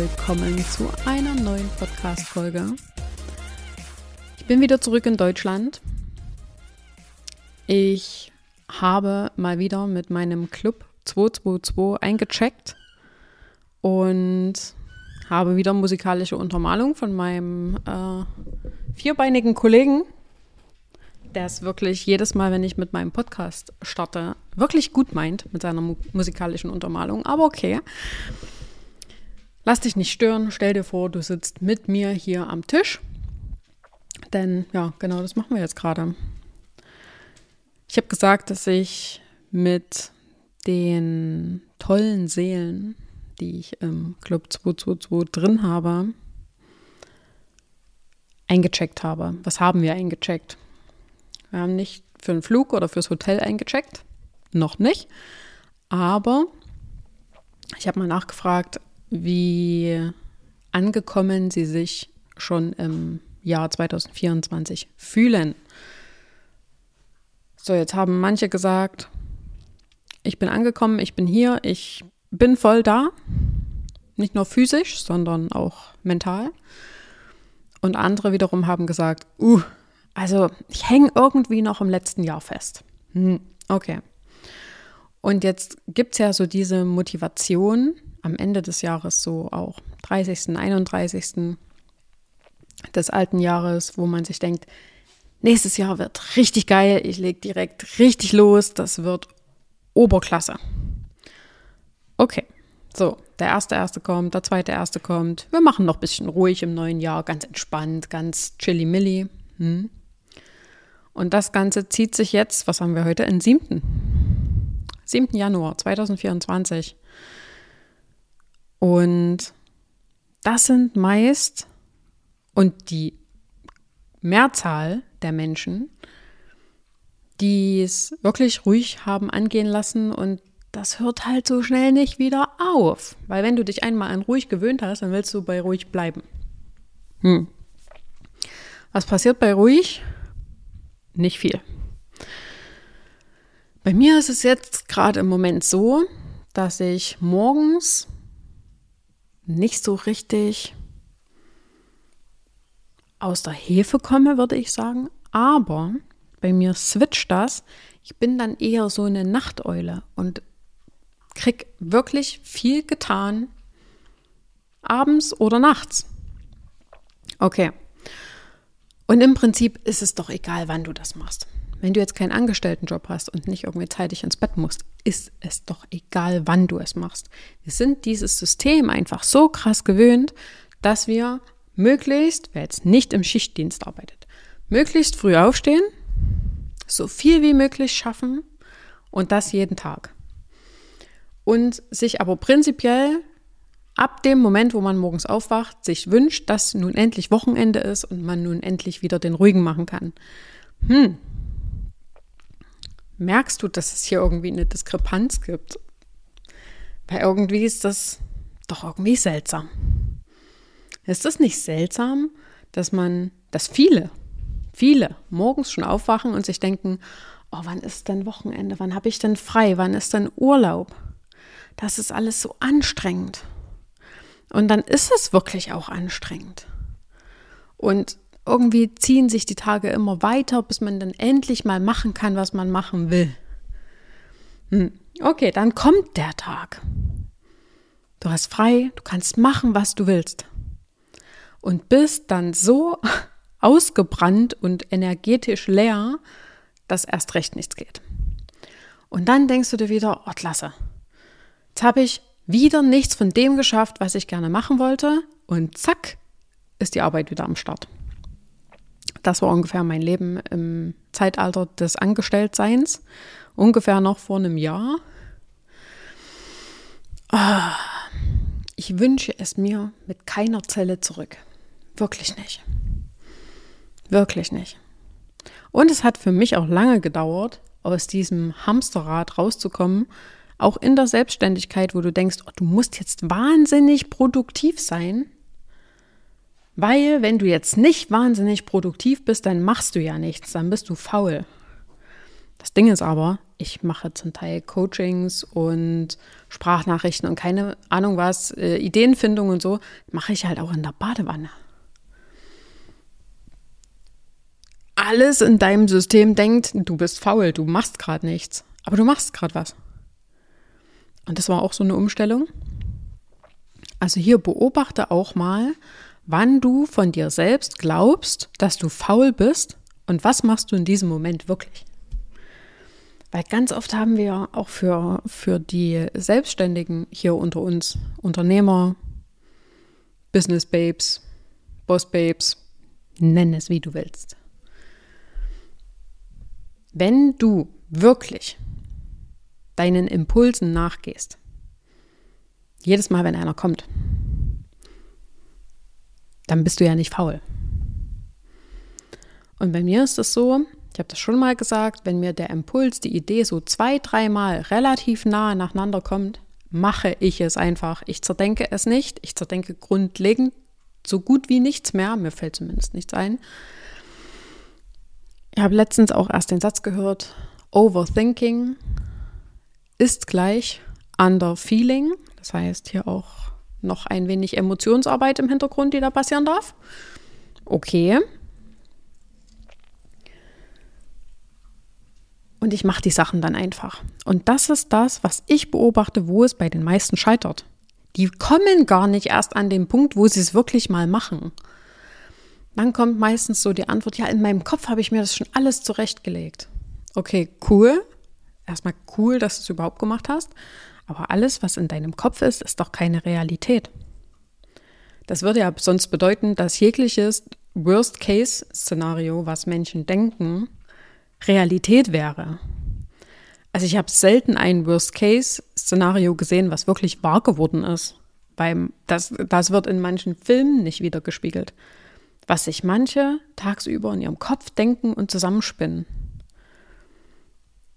willkommen zu einer neuen Podcast-Folge. Ich bin wieder zurück in Deutschland. Ich habe mal wieder mit meinem Club 222 eingecheckt und habe wieder musikalische Untermalung von meinem äh, vierbeinigen Kollegen, der es wirklich jedes Mal, wenn ich mit meinem Podcast starte, wirklich gut meint mit seiner mu musikalischen Untermalung. Aber okay. Lass dich nicht stören. Stell dir vor, du sitzt mit mir hier am Tisch. Denn ja, genau das machen wir jetzt gerade. Ich habe gesagt, dass ich mit den tollen Seelen, die ich im Club 222 drin habe, eingecheckt habe. Was haben wir eingecheckt? Wir haben nicht für einen Flug oder fürs Hotel eingecheckt. Noch nicht. Aber ich habe mal nachgefragt, wie angekommen sie sich schon im Jahr 2024 fühlen. So, jetzt haben manche gesagt, ich bin angekommen, ich bin hier, ich bin voll da. Nicht nur physisch, sondern auch mental. Und andere wiederum haben gesagt, uh, also ich hänge irgendwie noch im letzten Jahr fest. Hm, okay. Und jetzt gibt es ja so diese Motivation am Ende des Jahres, so auch 30., 31. des alten Jahres, wo man sich denkt, nächstes Jahr wird richtig geil, ich lege direkt richtig los, das wird Oberklasse. Okay, so, der erste erste kommt, der zweite erste kommt. Wir machen noch ein bisschen ruhig im neuen Jahr, ganz entspannt, ganz chilly-milly. Hm. Und das Ganze zieht sich jetzt, was haben wir heute, in 7. 7. Januar 2024. Und das sind meist, und die Mehrzahl der Menschen, die es wirklich ruhig haben angehen lassen und das hört halt so schnell nicht wieder auf. Weil wenn du dich einmal an ruhig gewöhnt hast, dann willst du bei ruhig bleiben. Hm. Was passiert bei ruhig? Nicht viel. Bei mir ist es jetzt gerade im Moment so, dass ich morgens nicht so richtig aus der Hefe komme, würde ich sagen. Aber bei mir switcht das. Ich bin dann eher so eine Nachteule und krieg wirklich viel getan abends oder nachts. Okay. Und im Prinzip ist es doch egal, wann du das machst. Wenn du jetzt keinen Angestelltenjob hast und nicht irgendwie zeitig ins Bett musst, ist es doch egal, wann du es machst. Wir sind dieses System einfach so krass gewöhnt, dass wir möglichst, wer jetzt nicht im Schichtdienst arbeitet, möglichst früh aufstehen, so viel wie möglich schaffen und das jeden Tag. Und sich aber prinzipiell ab dem Moment, wo man morgens aufwacht, sich wünscht, dass nun endlich Wochenende ist und man nun endlich wieder den ruhigen machen kann. Hm. Merkst du, dass es hier irgendwie eine Diskrepanz gibt? Weil irgendwie ist das doch irgendwie seltsam. Ist das nicht seltsam, dass man, dass viele, viele morgens schon aufwachen und sich denken, oh, wann ist denn Wochenende? Wann habe ich denn frei? Wann ist denn Urlaub? Das ist alles so anstrengend. Und dann ist es wirklich auch anstrengend. Und irgendwie ziehen sich die Tage immer weiter, bis man dann endlich mal machen kann, was man machen will. Hm. Okay, dann kommt der Tag. Du hast frei, du kannst machen, was du willst. Und bist dann so ausgebrannt und energetisch leer, dass erst recht nichts geht. Und dann denkst du dir wieder, oh, klasse. Jetzt habe ich wieder nichts von dem geschafft, was ich gerne machen wollte. Und zack, ist die Arbeit wieder am Start. Das war ungefähr mein Leben im Zeitalter des Angestelltseins. Ungefähr noch vor einem Jahr. Ah, ich wünsche es mir mit keiner Zelle zurück. Wirklich nicht. Wirklich nicht. Und es hat für mich auch lange gedauert, aus diesem Hamsterrad rauszukommen auch in der Selbstständigkeit, wo du denkst, oh, du musst jetzt wahnsinnig produktiv sein, weil wenn du jetzt nicht wahnsinnig produktiv bist, dann machst du ja nichts, dann bist du faul. Das Ding ist aber, ich mache zum Teil Coachings und Sprachnachrichten und keine Ahnung was, äh, Ideenfindung und so, mache ich halt auch in der Badewanne. Alles in deinem System denkt, du bist faul, du machst gerade nichts, aber du machst gerade was. Und das war auch so eine Umstellung. Also hier beobachte auch mal, wann du von dir selbst glaubst, dass du faul bist und was machst du in diesem Moment wirklich. Weil ganz oft haben wir auch für, für die Selbstständigen hier unter uns, Unternehmer, Business Babes, Boss Babes, nenn es wie du willst. Wenn du wirklich deinen Impulsen nachgehst, jedes Mal, wenn einer kommt, dann bist du ja nicht faul. Und bei mir ist es so, ich habe das schon mal gesagt, wenn mir der Impuls, die Idee so zwei, dreimal relativ nah nacheinander kommt, mache ich es einfach. Ich zerdenke es nicht. Ich zerdenke grundlegend so gut wie nichts mehr. Mir fällt zumindest nichts ein. Ich habe letztens auch erst den Satz gehört, Overthinking ist gleich Underfeeling. Das heißt hier auch noch ein wenig Emotionsarbeit im Hintergrund, die da passieren darf. Okay. Und ich mache die Sachen dann einfach. Und das ist das, was ich beobachte, wo es bei den meisten scheitert. Die kommen gar nicht erst an den Punkt, wo sie es wirklich mal machen. Dann kommt meistens so die Antwort, ja, in meinem Kopf habe ich mir das schon alles zurechtgelegt. Okay, cool. Erstmal cool, dass du es überhaupt gemacht hast. Aber alles, was in deinem Kopf ist, ist doch keine Realität. Das würde ja sonst bedeuten, dass jegliches Worst-Case-Szenario, was Menschen denken, Realität wäre. Also ich habe selten ein Worst-Case-Szenario gesehen, was wirklich wahr geworden ist. Weil das, das wird in manchen Filmen nicht wiedergespiegelt. Was sich manche tagsüber in ihrem Kopf denken und zusammenspinnen.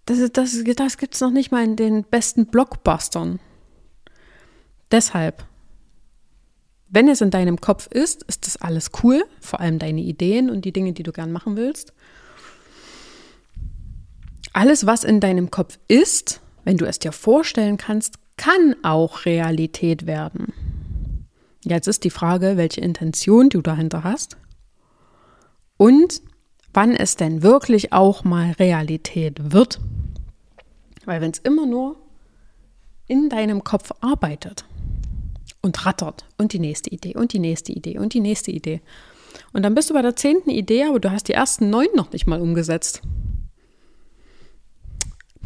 Das, das, das gibt es noch nicht mal in den besten Blockbustern. Deshalb, wenn es in deinem Kopf ist, ist das alles cool, vor allem deine Ideen und die Dinge, die du gern machen willst alles, was in deinem Kopf ist, wenn du es dir vorstellen kannst, kann auch Realität werden. Jetzt ist die Frage, welche Intention du dahinter hast und wann es denn wirklich auch mal Realität wird. Weil wenn es immer nur in deinem Kopf arbeitet und rattert und die nächste Idee und die nächste Idee und die nächste Idee. Und dann bist du bei der zehnten Idee, aber du hast die ersten neun noch nicht mal umgesetzt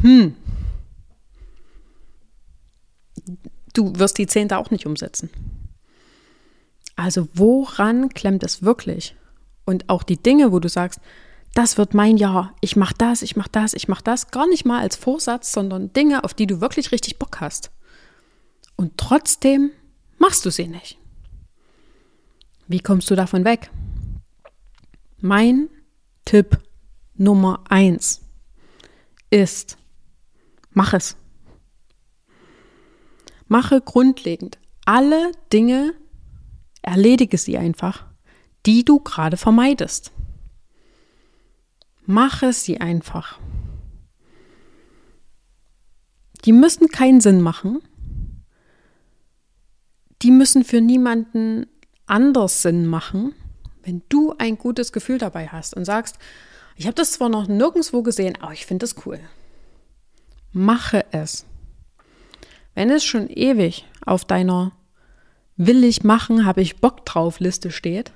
hm, du wirst die Zehnte auch nicht umsetzen. Also woran klemmt es wirklich? Und auch die Dinge, wo du sagst, das wird mein Jahr, ich mache das, ich mache das, ich mache das, gar nicht mal als Vorsatz, sondern Dinge, auf die du wirklich richtig Bock hast. Und trotzdem machst du sie nicht. Wie kommst du davon weg? Mein Tipp Nummer eins ist, Mach es. Mache grundlegend alle Dinge, erledige sie einfach, die du gerade vermeidest. Mache sie einfach. Die müssen keinen Sinn machen. Die müssen für niemanden anders Sinn machen, wenn du ein gutes Gefühl dabei hast und sagst, ich habe das zwar noch nirgendwo gesehen, aber ich finde das cool. Mache es. Wenn es schon ewig auf deiner Will ich machen, habe ich Bock drauf Liste steht,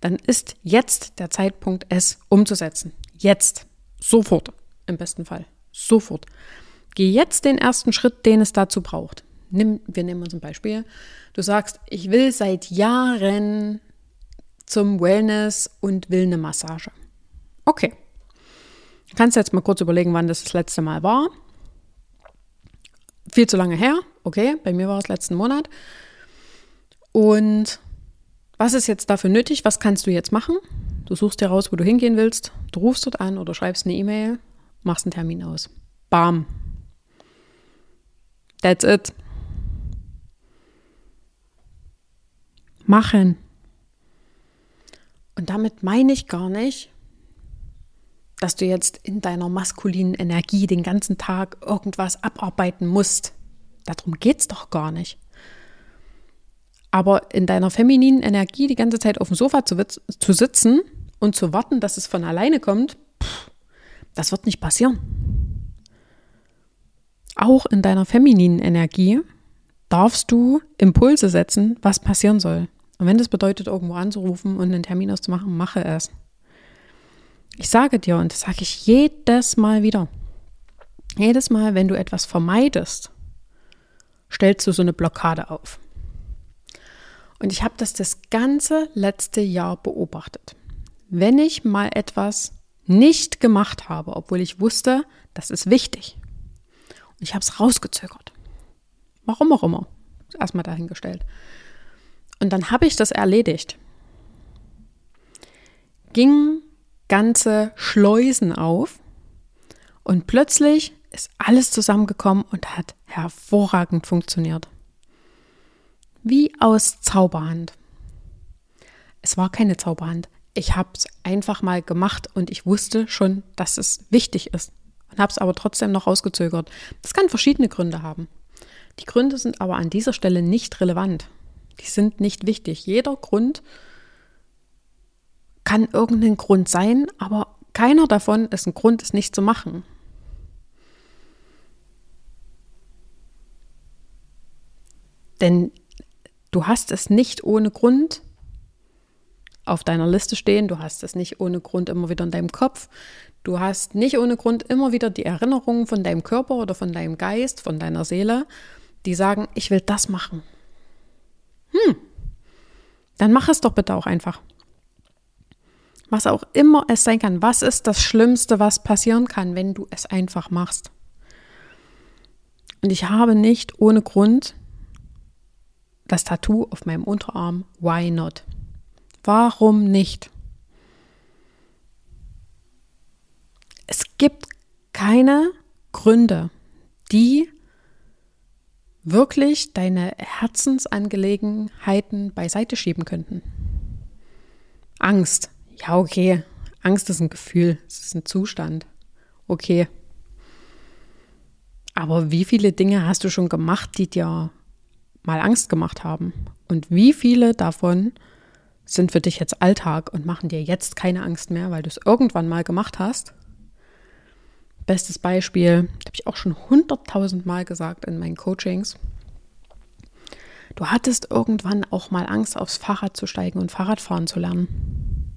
dann ist jetzt der Zeitpunkt, es umzusetzen. Jetzt. Sofort. Im besten Fall. Sofort. Geh jetzt den ersten Schritt, den es dazu braucht. Nimm, wir nehmen uns ein Beispiel. Du sagst, ich will seit Jahren zum Wellness und will eine Massage. Okay, Du kannst jetzt mal kurz überlegen, wann das das letzte Mal war. Viel zu lange her. Okay, bei mir war es letzten Monat. Und was ist jetzt dafür nötig? Was kannst du jetzt machen? Du suchst dir raus, wo du hingehen willst. Du rufst dort an oder schreibst eine E-Mail, machst einen Termin aus. Bam. That's it. Machen. Und damit meine ich gar nicht, dass du jetzt in deiner maskulinen Energie den ganzen Tag irgendwas abarbeiten musst. Darum geht es doch gar nicht. Aber in deiner femininen Energie die ganze Zeit auf dem Sofa zu, zu sitzen und zu warten, dass es von alleine kommt, das wird nicht passieren. Auch in deiner femininen Energie darfst du Impulse setzen, was passieren soll. Und wenn das bedeutet, irgendwo anzurufen und einen Termin auszumachen, mache es. Ich sage dir, und das sage ich jedes Mal wieder, jedes Mal, wenn du etwas vermeidest, stellst du so eine Blockade auf. Und ich habe das das ganze letzte Jahr beobachtet. Wenn ich mal etwas nicht gemacht habe, obwohl ich wusste, das ist wichtig, und ich habe es rausgezögert, warum auch immer, erstmal dahingestellt, und dann habe ich das erledigt, ging ganze Schleusen auf und plötzlich ist alles zusammengekommen und hat hervorragend funktioniert. Wie aus Zauberhand. Es war keine Zauberhand. Ich habe es einfach mal gemacht und ich wusste schon, dass es wichtig ist und habe es aber trotzdem noch rausgezögert. Das kann verschiedene Gründe haben. Die Gründe sind aber an dieser Stelle nicht relevant. Die sind nicht wichtig. Jeder Grund kann irgendein Grund sein, aber keiner davon ist ein Grund, es nicht zu machen. Denn du hast es nicht ohne Grund auf deiner Liste stehen, du hast es nicht ohne Grund immer wieder in deinem Kopf, du hast nicht ohne Grund immer wieder die Erinnerungen von deinem Körper oder von deinem Geist, von deiner Seele, die sagen, ich will das machen. Hm, dann mach es doch bitte auch einfach was auch immer es sein kann. Was ist das Schlimmste, was passieren kann, wenn du es einfach machst? Und ich habe nicht ohne Grund das Tattoo auf meinem Unterarm. Why not? Warum nicht? Es gibt keine Gründe, die wirklich deine Herzensangelegenheiten beiseite schieben könnten. Angst, ja, okay, Angst ist ein Gefühl, es ist ein Zustand. Okay. Aber wie viele Dinge hast du schon gemacht, die dir mal Angst gemacht haben? Und wie viele davon sind für dich jetzt Alltag und machen dir jetzt keine Angst mehr, weil du es irgendwann mal gemacht hast? Bestes Beispiel, habe ich auch schon hunderttausend Mal gesagt in meinen Coachings. Du hattest irgendwann auch mal Angst, aufs Fahrrad zu steigen und Fahrradfahren zu lernen.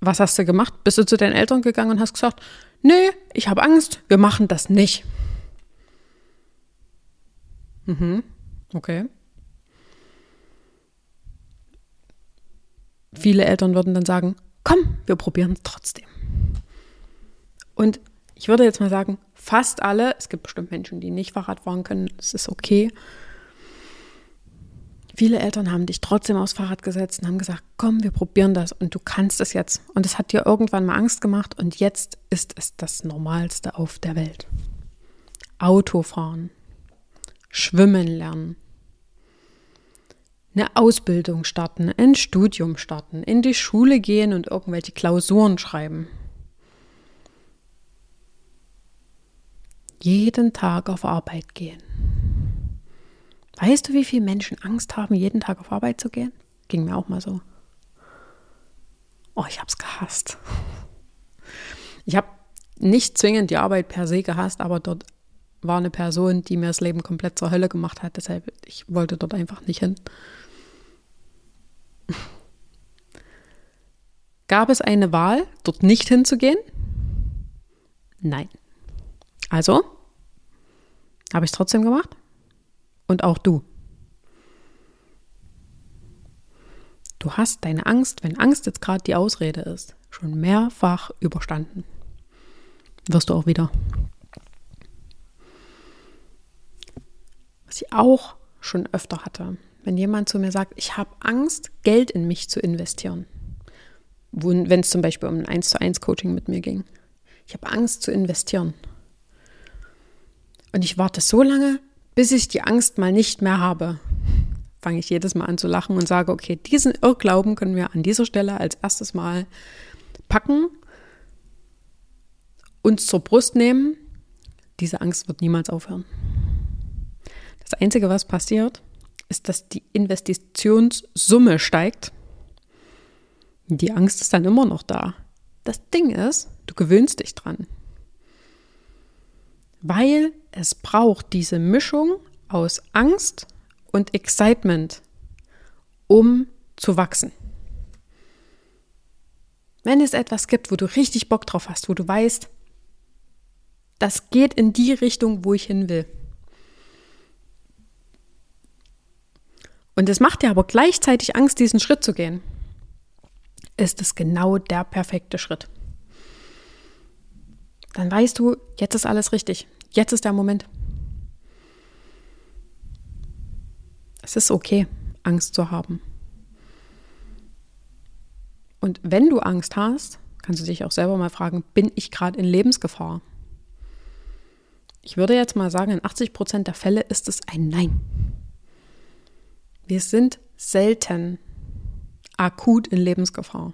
Was hast du gemacht? Bist du zu deinen Eltern gegangen und hast gesagt, nee, ich habe Angst, wir machen das nicht. Mhm, okay. Viele Eltern würden dann sagen, komm, wir probieren es trotzdem. Und ich würde jetzt mal sagen, fast alle, es gibt bestimmt Menschen, die nicht Fahrrad fahren können, das ist okay. Viele Eltern haben dich trotzdem aufs Fahrrad gesetzt und haben gesagt, komm, wir probieren das und du kannst es jetzt. Und es hat dir irgendwann mal Angst gemacht und jetzt ist es das Normalste auf der Welt. Autofahren, Schwimmen lernen, eine Ausbildung starten, ein Studium starten, in die Schule gehen und irgendwelche Klausuren schreiben. Jeden Tag auf Arbeit gehen. Weißt du, wie viele Menschen Angst haben, jeden Tag auf Arbeit zu gehen? Ging mir auch mal so. Oh, ich habe es gehasst. Ich habe nicht zwingend die Arbeit per se gehasst, aber dort war eine Person, die mir das Leben komplett zur Hölle gemacht hat. Deshalb, ich wollte dort einfach nicht hin. Gab es eine Wahl, dort nicht hinzugehen? Nein. Also habe ich es trotzdem gemacht und auch du. Du hast deine Angst, wenn Angst jetzt gerade die Ausrede ist, schon mehrfach überstanden. Wirst du auch wieder. Was ich auch schon öfter hatte, wenn jemand zu mir sagt, ich habe Angst, Geld in mich zu investieren. Wenn es zum Beispiel um ein 1 zu 1 Coaching mit mir ging. Ich habe Angst zu investieren. Und ich warte so lange, bis ich die Angst mal nicht mehr habe, fange ich jedes Mal an zu lachen und sage, okay, diesen Irrglauben können wir an dieser Stelle als erstes Mal packen, uns zur Brust nehmen. Diese Angst wird niemals aufhören. Das Einzige, was passiert, ist, dass die Investitionssumme steigt. Die Angst ist dann immer noch da. Das Ding ist, du gewöhnst dich dran. Weil es braucht diese Mischung aus Angst und Excitement, um zu wachsen. Wenn es etwas gibt, wo du richtig Bock drauf hast, wo du weißt, das geht in die Richtung, wo ich hin will. Und es macht dir aber gleichzeitig Angst, diesen Schritt zu gehen. Ist es genau der perfekte Schritt. Dann weißt du, jetzt ist alles richtig. Jetzt ist der Moment. Es ist okay, Angst zu haben. Und wenn du Angst hast, kannst du dich auch selber mal fragen, bin ich gerade in Lebensgefahr? Ich würde jetzt mal sagen, in 80 Prozent der Fälle ist es ein Nein. Wir sind selten akut in Lebensgefahr.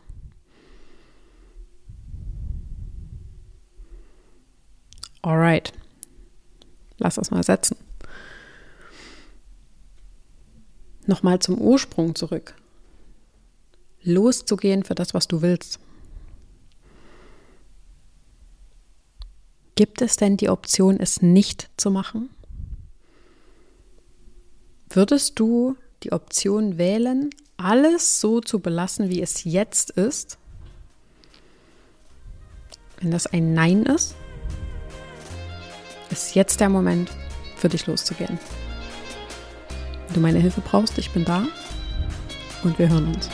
Alright, lass das mal setzen. Nochmal zum Ursprung zurück. Loszugehen für das, was du willst. Gibt es denn die Option, es nicht zu machen? Würdest du die Option wählen, alles so zu belassen, wie es jetzt ist? Wenn das ein Nein ist, ist jetzt der Moment, für dich loszugehen. Wenn du meine Hilfe brauchst, ich bin da und wir hören uns.